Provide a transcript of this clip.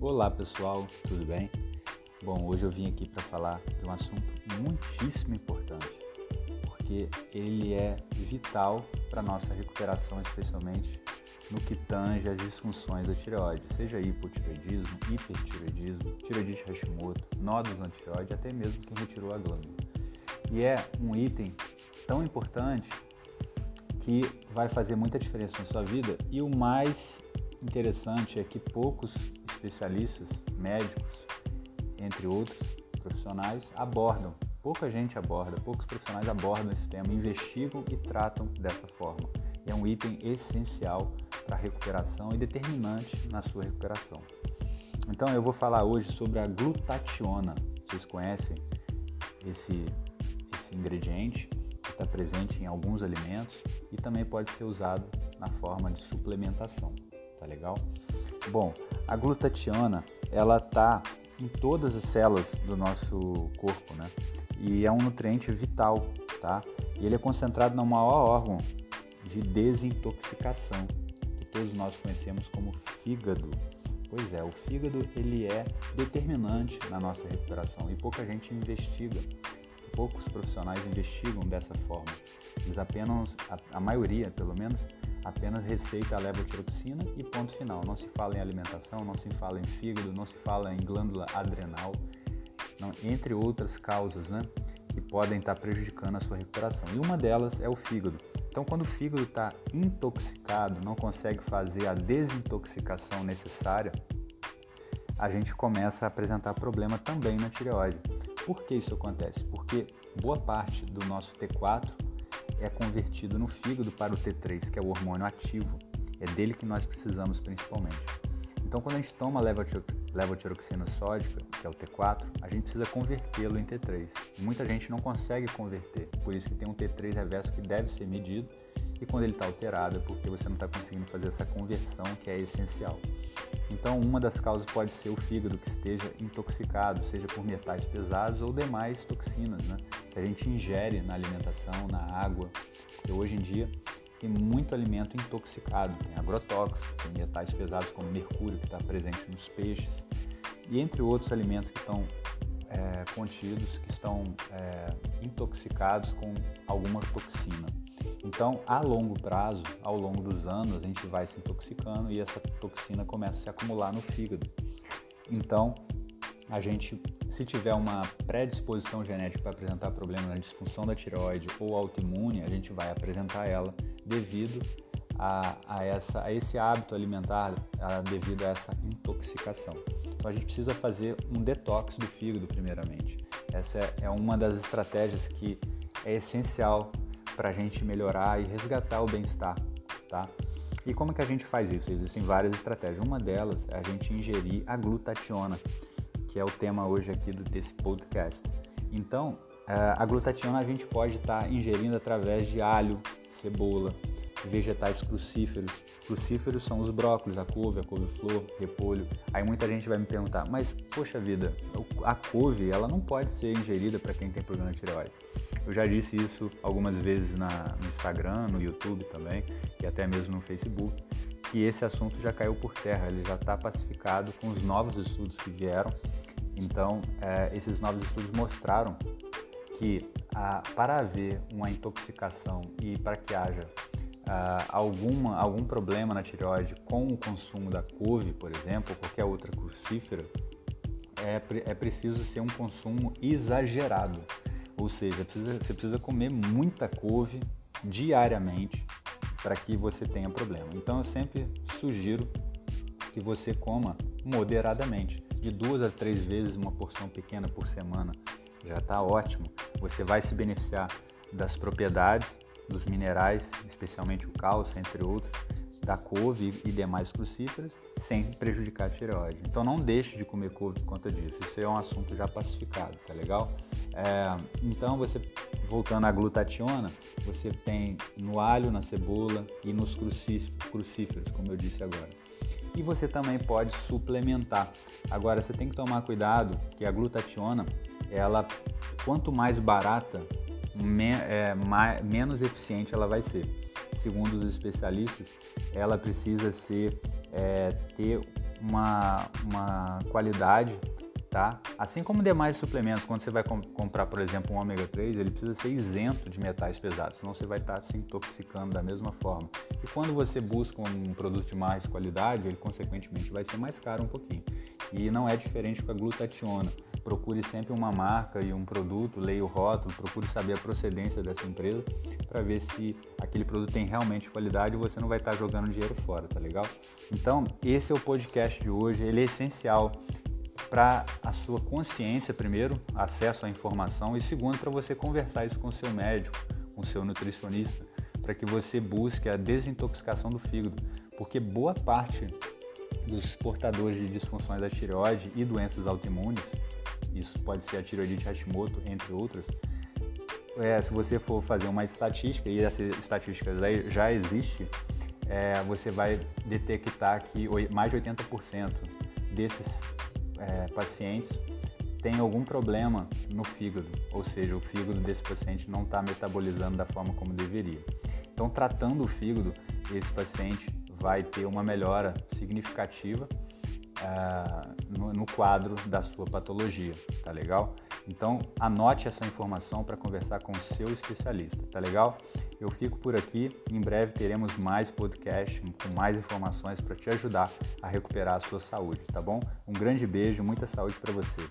Olá pessoal, tudo bem? Bom, hoje eu vim aqui para falar de um assunto muitíssimo importante, porque ele é vital para nossa recuperação, especialmente no que tange as disfunções da tireoide, seja hipotireoidismo, hipertireoidismo, tireoidite Hashimoto, nódulos na tireoide, até mesmo quem retirou a glândula. E é um item tão importante que vai fazer muita diferença na sua vida e o mais interessante é que poucos especialistas, médicos, entre outros profissionais, abordam, pouca gente aborda, poucos profissionais abordam esse tema, investigam e tratam dessa forma. É um item essencial para a recuperação e determinante na sua recuperação. Então eu vou falar hoje sobre a glutationa. Vocês conhecem esse, esse ingrediente que está presente em alguns alimentos e também pode ser usado na forma de suplementação tá legal? Bom, a glutationa, ela tá em todas as células do nosso corpo, né? E é um nutriente vital, tá? E ele é concentrado no maior órgão de desintoxicação, que todos nós conhecemos como fígado. Pois é, o fígado ele é determinante na nossa recuperação e pouca gente investiga, poucos profissionais investigam dessa forma. Eles apenas, a, a maioria pelo menos, apenas receita a levotiroxina e ponto final. Não se fala em alimentação, não se fala em fígado, não se fala em glândula adrenal, não, entre outras causas né, que podem estar prejudicando a sua recuperação. E uma delas é o fígado. Então, quando o fígado está intoxicado, não consegue fazer a desintoxicação necessária, a gente começa a apresentar problema também na tireoide. Por que isso acontece? Porque boa parte do nosso T4 é convertido no fígado para o T3, que é o hormônio ativo. É dele que nós precisamos principalmente. Então, quando a gente toma levotiroxina sódica, que é o T4, a gente precisa convertê-lo em T3. Muita gente não consegue converter, por isso que tem um T3 reverso que deve ser medido e quando ele está alterado é porque você não está conseguindo fazer essa conversão que é essencial. Então, uma das causas pode ser o fígado que esteja intoxicado, seja por metais pesados ou demais toxinas, né? Que a gente ingere na alimentação, na água. Porque hoje em dia tem muito alimento intoxicado, tem agrotóxicos, tem metais pesados como mercúrio que está presente nos peixes e entre outros alimentos que estão é, contidos, que estão é, intoxicados com alguma toxina. Então, a longo prazo, ao longo dos anos, a gente vai se intoxicando e essa toxina começa a se acumular no fígado. Então, a gente, se tiver uma predisposição genética para apresentar problema na disfunção da tireoide ou autoimune, a gente vai apresentar ela devido a, a, essa, a esse hábito alimentar, a, devido a essa intoxicação. Então, a gente precisa fazer um detox do fígado, primeiramente. Essa é, é uma das estratégias que é essencial para a gente melhorar e resgatar o bem-estar, tá? E como que a gente faz isso? Existem várias estratégias. Uma delas é a gente ingerir a glutationa, que é o tema hoje aqui desse podcast. Então, eh, a glutationa a gente pode estar tá ingerindo através de alho, cebola, vegetais crucíferos. Crucíferos são os brócolis, a couve, a couve-flor, repolho. Aí muita gente vai me perguntar, mas poxa vida, a couve ela não pode ser ingerida para quem tem problema de tireoide. Eu já disse isso algumas vezes na, no Instagram, no YouTube também, e até mesmo no Facebook, que esse assunto já caiu por terra, ele já está pacificado com os novos estudos que vieram. Então, é, esses novos estudos mostraram que para haver uma intoxicação e para que haja alguma, algum problema na tireoide com o consumo da couve, por exemplo, ou qualquer outra crucífera, é, é preciso ser um consumo exagerado. Ou seja, precisa, você precisa comer muita couve diariamente para que você tenha problema. Então eu sempre sugiro que você coma moderadamente, de duas a três vezes uma porção pequena por semana. Já está ótimo. Você vai se beneficiar das propriedades dos minerais, especialmente o cálcio, entre outros, da couve e demais crucíferas, sem prejudicar a tireoide. Então não deixe de comer couve por conta disso. Isso é um assunto já pacificado, tá legal? É, então você, voltando à glutationa, você tem no alho, na cebola e nos crucíferos, como eu disse agora. E você também pode suplementar. Agora você tem que tomar cuidado que a glutationa, ela quanto mais barata, me, é, mais, menos eficiente ela vai ser segundo os especialistas, ela precisa ser, é, ter uma, uma qualidade tá? Assim como demais suplementos, quando você vai com comprar, por exemplo, um ômega 3, ele precisa ser isento de metais pesados, senão você vai estar se intoxicando da mesma forma. E quando você busca um produto de mais qualidade, ele consequentemente vai ser mais caro um pouquinho. E não é diferente com a glutationa. Procure sempre uma marca e um produto, leia o rótulo, procure saber a procedência dessa empresa para ver se aquele produto tem realmente qualidade e você não vai estar jogando dinheiro fora, tá legal? Então, esse é o podcast de hoje, ele é essencial para a sua consciência, primeiro, acesso à informação, e segundo, para você conversar isso com o seu médico, com o seu nutricionista, para que você busque a desintoxicação do fígado, porque boa parte dos portadores de disfunções da tireoide e doenças autoimunes, isso pode ser a tireoidite Hashimoto, entre outras, é, se você for fazer uma estatística, e essa estatística já existe, é, você vai detectar que mais de 80% desses é, pacientes têm algum problema no fígado, ou seja, o fígado desse paciente não está metabolizando da forma como deveria. Então, tratando o fígado, esse paciente vai ter uma melhora significativa uh, no, no, quadro da sua patologia, tá legal? Então, anote essa informação para conversar com o seu especialista, tá legal? Eu fico por aqui. Em breve teremos mais podcast com mais informações para te ajudar a recuperar a sua saúde, tá bom? Um grande beijo, muita saúde para você.